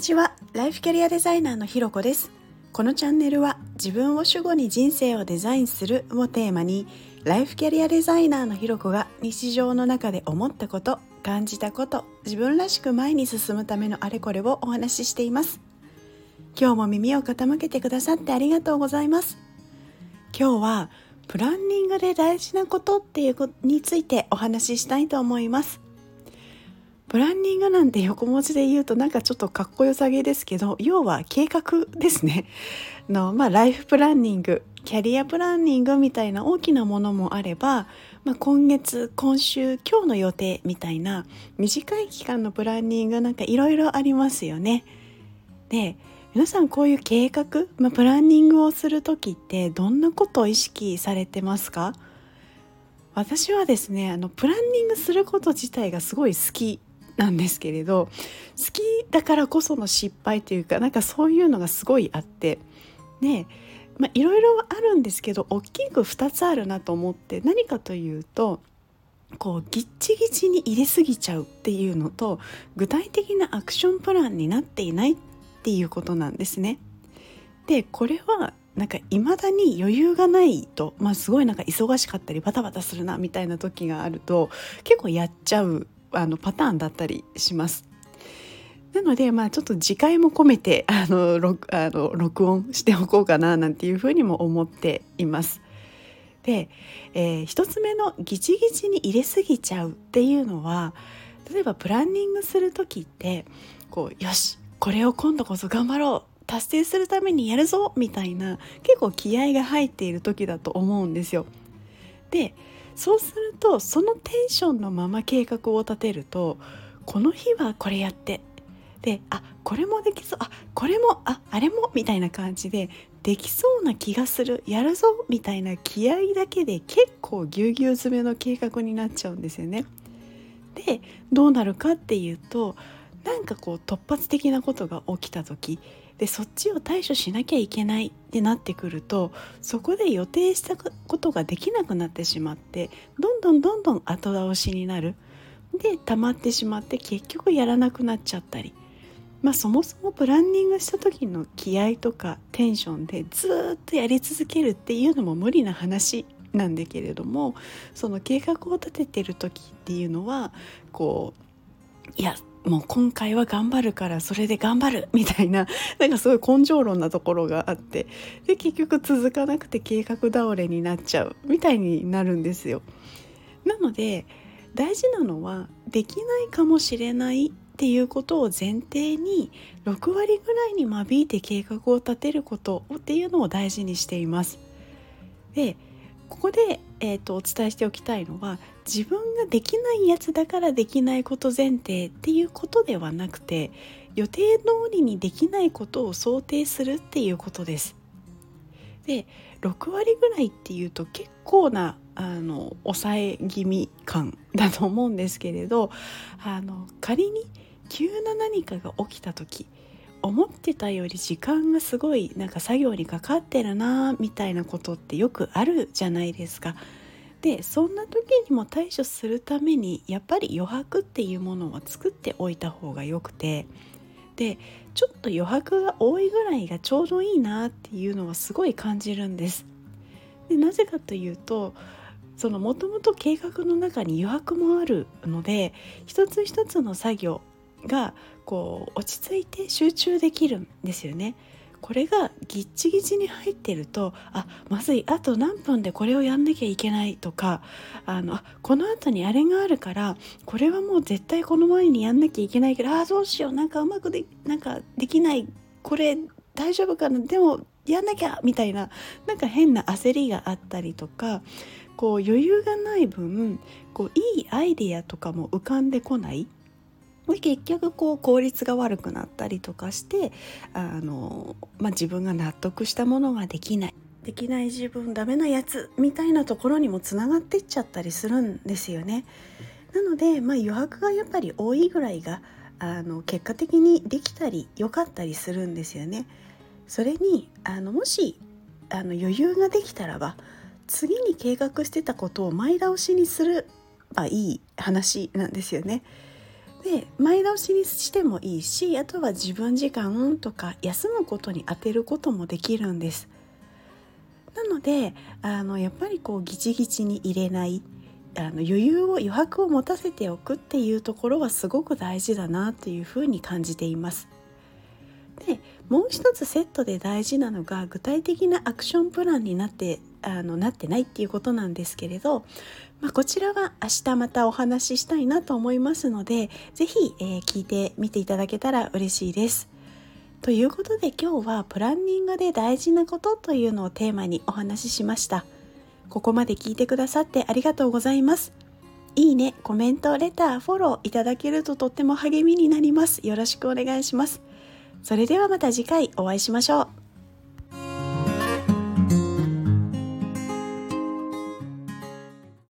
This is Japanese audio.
にちは。ライフキャリアデザイナーのひろこです。このチャンネルは自分を主語に人生をデザインするをテーマにライフキャリアデザイナーのひろこが日常の中で思ったこと感じたこと自分らしく前に進むためのあれこれをお話ししています。今日も耳を傾けてくださってありがとうございます。今日はプランニングで大事なことっていうことについてお話ししたいと思います。プランニングなんて横文字で言うとなんかちょっとかっこよさげですけど要は計画ですね の、まあ、ライフプランニングキャリアプランニングみたいな大きなものもあれば、まあ、今月今週今日の予定みたいな短い期間のプランニングなんかいろいろありますよね。で皆さんこういう計画、まあ、プランニングをする時ってどんなことを意識されてますか？私はですねあのプランニングすること自体がすごい好きなんですけれど好きだからこその失敗というかなんかそういうのがすごいあってねまあいろいろあるんですけど大きく2つあるなと思って何かというとこうギッチギチに入れすぎちゃうっていうのと具体的なアクションプランになっていないっっていうことなんですね。でこれはなんか未だに余裕がないと、まあ、すごいなんか忙しかったりバタバタするなみたいな時があると結構やっちゃうあのパターンだったりします。なのでまあちょっと次回も込めて あの録あの録音しておこうかななんていうふうにも思っています。で、えー、1つ目のギチギチに入れすぎちゃうっていうのは例えばプランニングする時ってこうよしこれを今度こそ頑張ろう達成するためにやるぞみたいな結構気合が入っている時だと思うんですよ。でそうするとそのテンションのまま計画を立てるとこの日はこれやってであこれもできそうあこれもああれもみたいな感じでできそうな気がするやるぞみたいな気合いだけで結構ぎゅうぎゅう詰めの計画になっちゃうんですよね。でどうなるかっていうとなんかこう突発的なことが起きた時でそっちを対処しなきゃいけないってなってくるとそこで予定したことができなくなってしまってどんどんどんどん後倒しになる。で溜まってしまって結局やらなくなっちゃったり。まあそもそもプランニングした時の気合とかテンションでずっとやり続けるっていうのも無理な話なんだけれどもその計画を立ててる時っていうのはこういやもう今回は頑張るからそれで頑張るみたいな なんかすごい根性論なところがあってで結局続かなくて計画倒れになっちゃうみたいになるんですよ。なので大事なのはできないかもしれないっていうことを前提に6割ぐらいに間引いて計画を立てることっていうのを大事にしています。でここで、えーと、お伝えしておきたいのは自分ができないやつだからできないこと前提っていうことではなくて予定通りにできないことを想定するっていうことです。で6割ぐらいっていうと結構なあの抑え気味感だと思うんですけれどあの仮に急な何かが起きた時思ってたより時間がすごいなんか作業にかかってるなみたいなことってよくあるじゃないですか。でそんな時にも対処するためにやっぱり余白っていうものは作っておいた方がよくてでちょっと余白が多いぐらいがちょうどいいなっていうのはすごい感じるんです。でなぜかというとそのもともと計画の中に余白もあるので一つ一つの作業がこう落ち着いて集中できるんですよね。これがギッチギチに入ってるとあまずいあと何分でこれをやんなきゃいけないとかあのあこの後にあれがあるからこれはもう絶対この前にやんなきゃいけないけどあどうしようなんかうまくでなんかできないこれ大丈夫かなでもやんなきゃみたいななんか変な焦りがあったりとかこう余裕がない分こういいアイディアとかも浮かんでこない結局こう効率が悪くなったりとかしてあの、まあ、自分が納得したものができないできない自分ダメなやつみたいなところにもつながってっちゃったりするんですよね。なので、まあ、余白がやっぱり多いぐらいがあの結果的にできたり良かったりするんですよね。それにあのもしあの余裕ができたらば次に計画してたことを前倒しにすればいい話なんですよね。で前倒しにしてもいいしあとは自分時間とか休むことに当てることもできるんです。なのであのやっぱりこうギチギチに入れないあの余裕を余白を持たせておくっていうところはすごく大事だなっていうふうに感じています。でもう一つセットで大事なのが具体的なアクションプランになってあのなってないっていうことなんですけれど、まあ、こちらは明日またお話ししたいなと思いますので是非、えー、聞いてみていただけたら嬉しいです。ということで今日はプランニングで大事なことというのをテーマにお話ししました。ここまで聞いてくださってありがとうございます。いいね、コメント、レター、フォローいただけるととっても励みになります。よろしくお願いします。それではまた次回お会いしましょう。